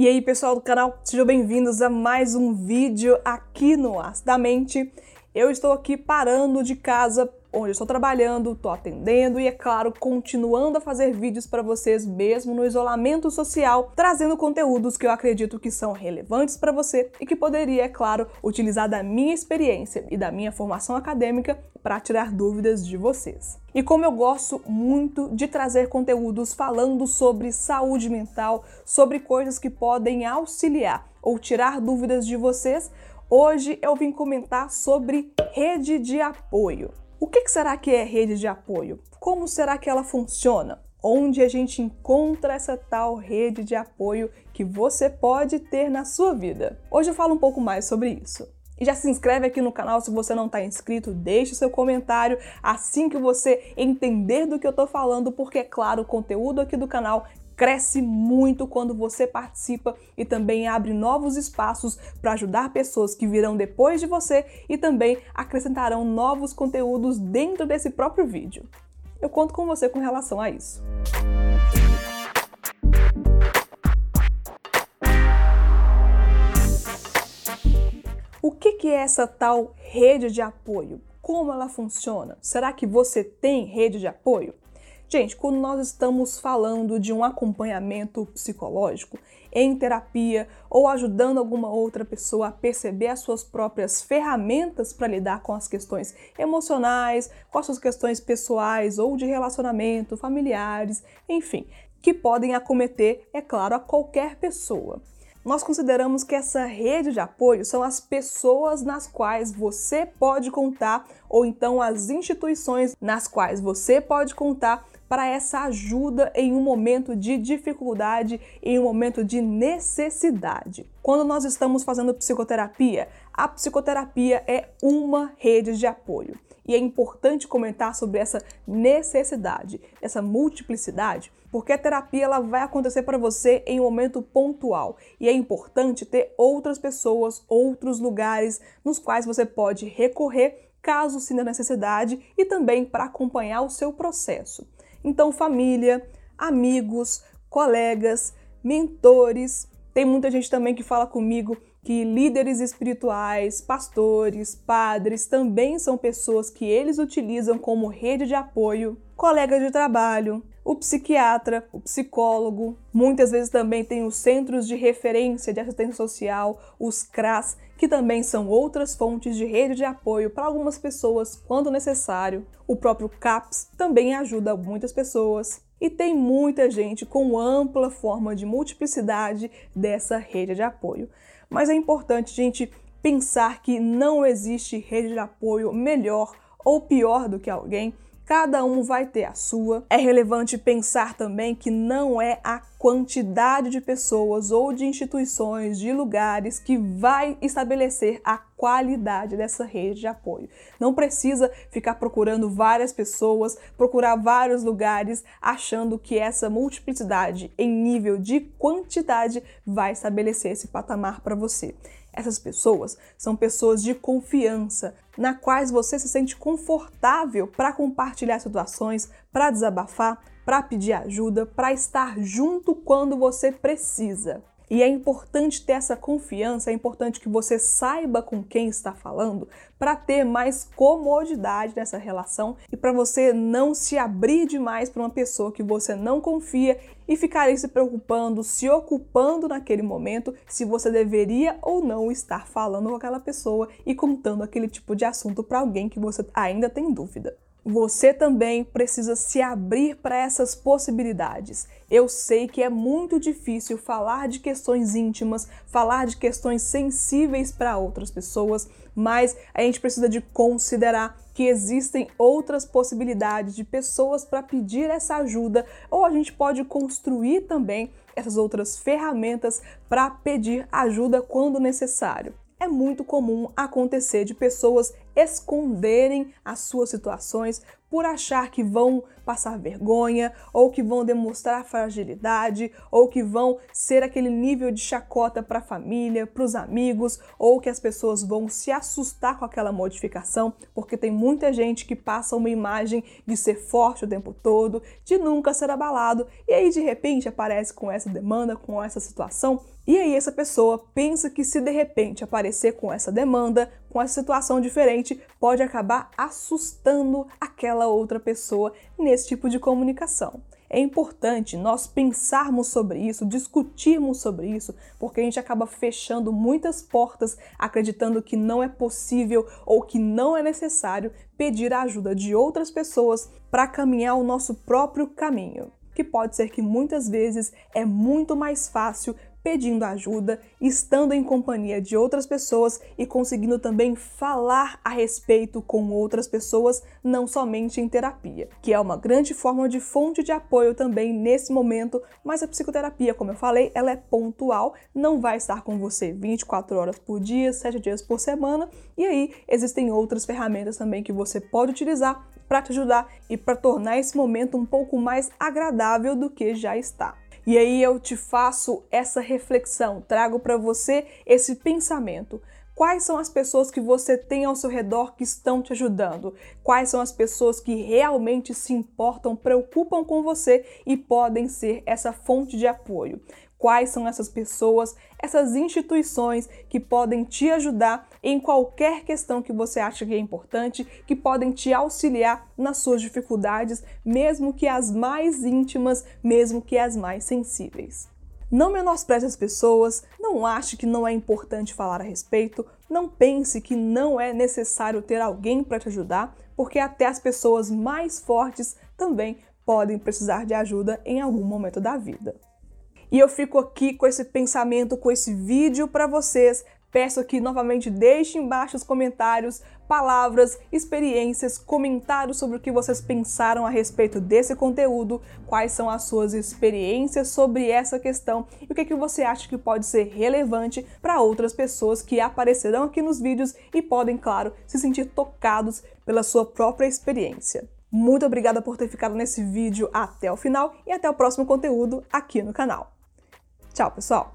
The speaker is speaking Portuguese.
E aí, pessoal do canal, sejam bem-vindos a mais um vídeo aqui no Acidamente. Eu estou aqui parando de casa onde eu estou trabalhando, estou atendendo e, é claro, continuando a fazer vídeos para vocês mesmo no isolamento social, trazendo conteúdos que eu acredito que são relevantes para você e que poderia, é claro, utilizar da minha experiência e da minha formação acadêmica para tirar dúvidas de vocês. E como eu gosto muito de trazer conteúdos falando sobre saúde mental, sobre coisas que podem auxiliar ou tirar dúvidas de vocês, hoje eu vim comentar sobre rede de apoio. O que será que é rede de apoio? Como será que ela funciona? Onde a gente encontra essa tal rede de apoio que você pode ter na sua vida? Hoje eu falo um pouco mais sobre isso. E já se inscreve aqui no canal se você não está inscrito, deixe seu comentário assim que você entender do que eu estou falando, porque, é claro, o conteúdo aqui do canal cresce muito quando você participa e também abre novos espaços para ajudar pessoas que virão depois de você e também acrescentarão novos conteúdos dentro desse próprio vídeo. Eu conto com você com relação a isso. O que é essa tal rede de apoio? Como ela funciona? Será que você tem rede de apoio? Gente, quando nós estamos falando de um acompanhamento psicológico em terapia ou ajudando alguma outra pessoa a perceber as suas próprias ferramentas para lidar com as questões emocionais, com as suas questões pessoais ou de relacionamento, familiares, enfim, que podem acometer, é claro, a qualquer pessoa nós consideramos que essa rede de apoio são as pessoas nas quais você pode contar, ou então as instituições nas quais você pode contar para essa ajuda em um momento de dificuldade, em um momento de necessidade. Quando nós estamos fazendo psicoterapia, a psicoterapia é uma rede de apoio. E é importante comentar sobre essa necessidade, essa multiplicidade, porque a terapia ela vai acontecer para você em um momento pontual e é importante ter outras pessoas, outros lugares nos quais você pode recorrer caso sinta necessidade e também para acompanhar o seu processo. Então, família, amigos, colegas, mentores. Tem muita gente também que fala comigo que líderes espirituais, pastores, padres também são pessoas que eles utilizam como rede de apoio, colegas de trabalho, o psiquiatra, o psicólogo, muitas vezes também tem os centros de referência de assistência social, os CRAS, que também são outras fontes de rede de apoio para algumas pessoas quando necessário. O próprio CAPS também ajuda muitas pessoas. E tem muita gente com ampla forma de multiplicidade dessa rede de apoio. Mas é importante, gente, pensar que não existe rede de apoio melhor ou pior do que alguém cada um vai ter a sua. É relevante pensar também que não é a quantidade de pessoas ou de instituições, de lugares que vai estabelecer a qualidade dessa rede de apoio. Não precisa ficar procurando várias pessoas, procurar vários lugares, achando que essa multiplicidade em nível de quantidade vai estabelecer esse patamar para você. Essas pessoas são pessoas de confiança, na quais você se sente confortável para compartilhar situações, para desabafar, para pedir ajuda, para estar junto quando você precisa. E é importante ter essa confiança, é importante que você saiba com quem está falando para ter mais comodidade nessa relação e para você não se abrir demais para uma pessoa que você não confia e ficar aí se preocupando, se ocupando naquele momento se você deveria ou não estar falando com aquela pessoa e contando aquele tipo de assunto para alguém que você ainda tem dúvida você também precisa se abrir para essas possibilidades. Eu sei que é muito difícil falar de questões íntimas, falar de questões sensíveis para outras pessoas, mas a gente precisa de considerar que existem outras possibilidades de pessoas para pedir essa ajuda, ou a gente pode construir também essas outras ferramentas para pedir ajuda quando necessário é muito comum acontecer de pessoas esconderem as suas situações por achar que vão passar vergonha, ou que vão demonstrar fragilidade, ou que vão ser aquele nível de chacota para a família, para os amigos, ou que as pessoas vão se assustar com aquela modificação, porque tem muita gente que passa uma imagem de ser forte o tempo todo, de nunca ser abalado, e aí de repente aparece com essa demanda, com essa situação, e aí essa pessoa pensa que se de repente aparecer com essa demanda, com essa situação diferente, pode acabar assustando aquela outra pessoa nesse tipo de comunicação. É importante nós pensarmos sobre isso, discutirmos sobre isso, porque a gente acaba fechando muitas portas acreditando que não é possível ou que não é necessário pedir a ajuda de outras pessoas para caminhar o nosso próprio caminho que pode ser que muitas vezes é muito mais fácil pedindo ajuda, estando em companhia de outras pessoas e conseguindo também falar a respeito com outras pessoas, não somente em terapia, que é uma grande forma de fonte de apoio também nesse momento, mas a psicoterapia, como eu falei, ela é pontual, não vai estar com você 24 horas por dia, 7 dias por semana, e aí existem outras ferramentas também que você pode utilizar para te ajudar e para tornar esse momento um pouco mais agradável do que já está. E aí eu te faço essa reflexão, trago para você esse pensamento. Quais são as pessoas que você tem ao seu redor que estão te ajudando? Quais são as pessoas que realmente se importam, preocupam com você e podem ser essa fonte de apoio? Quais são essas pessoas, essas instituições que podem te ajudar em qualquer questão que você acha que é importante, que podem te auxiliar nas suas dificuldades, mesmo que as mais íntimas, mesmo que as mais sensíveis. Não menospreze as pessoas, não ache que não é importante falar a respeito, não pense que não é necessário ter alguém para te ajudar, porque até as pessoas mais fortes também podem precisar de ajuda em algum momento da vida. E eu fico aqui com esse pensamento, com esse vídeo para vocês. Peço que novamente deixe embaixo os comentários, palavras, experiências, comentários sobre o que vocês pensaram a respeito desse conteúdo, quais são as suas experiências sobre essa questão e o que, que você acha que pode ser relevante para outras pessoas que aparecerão aqui nos vídeos e podem, claro, se sentir tocados pela sua própria experiência. Muito obrigada por ter ficado nesse vídeo até o final e até o próximo conteúdo aqui no canal. Tchau, pessoal!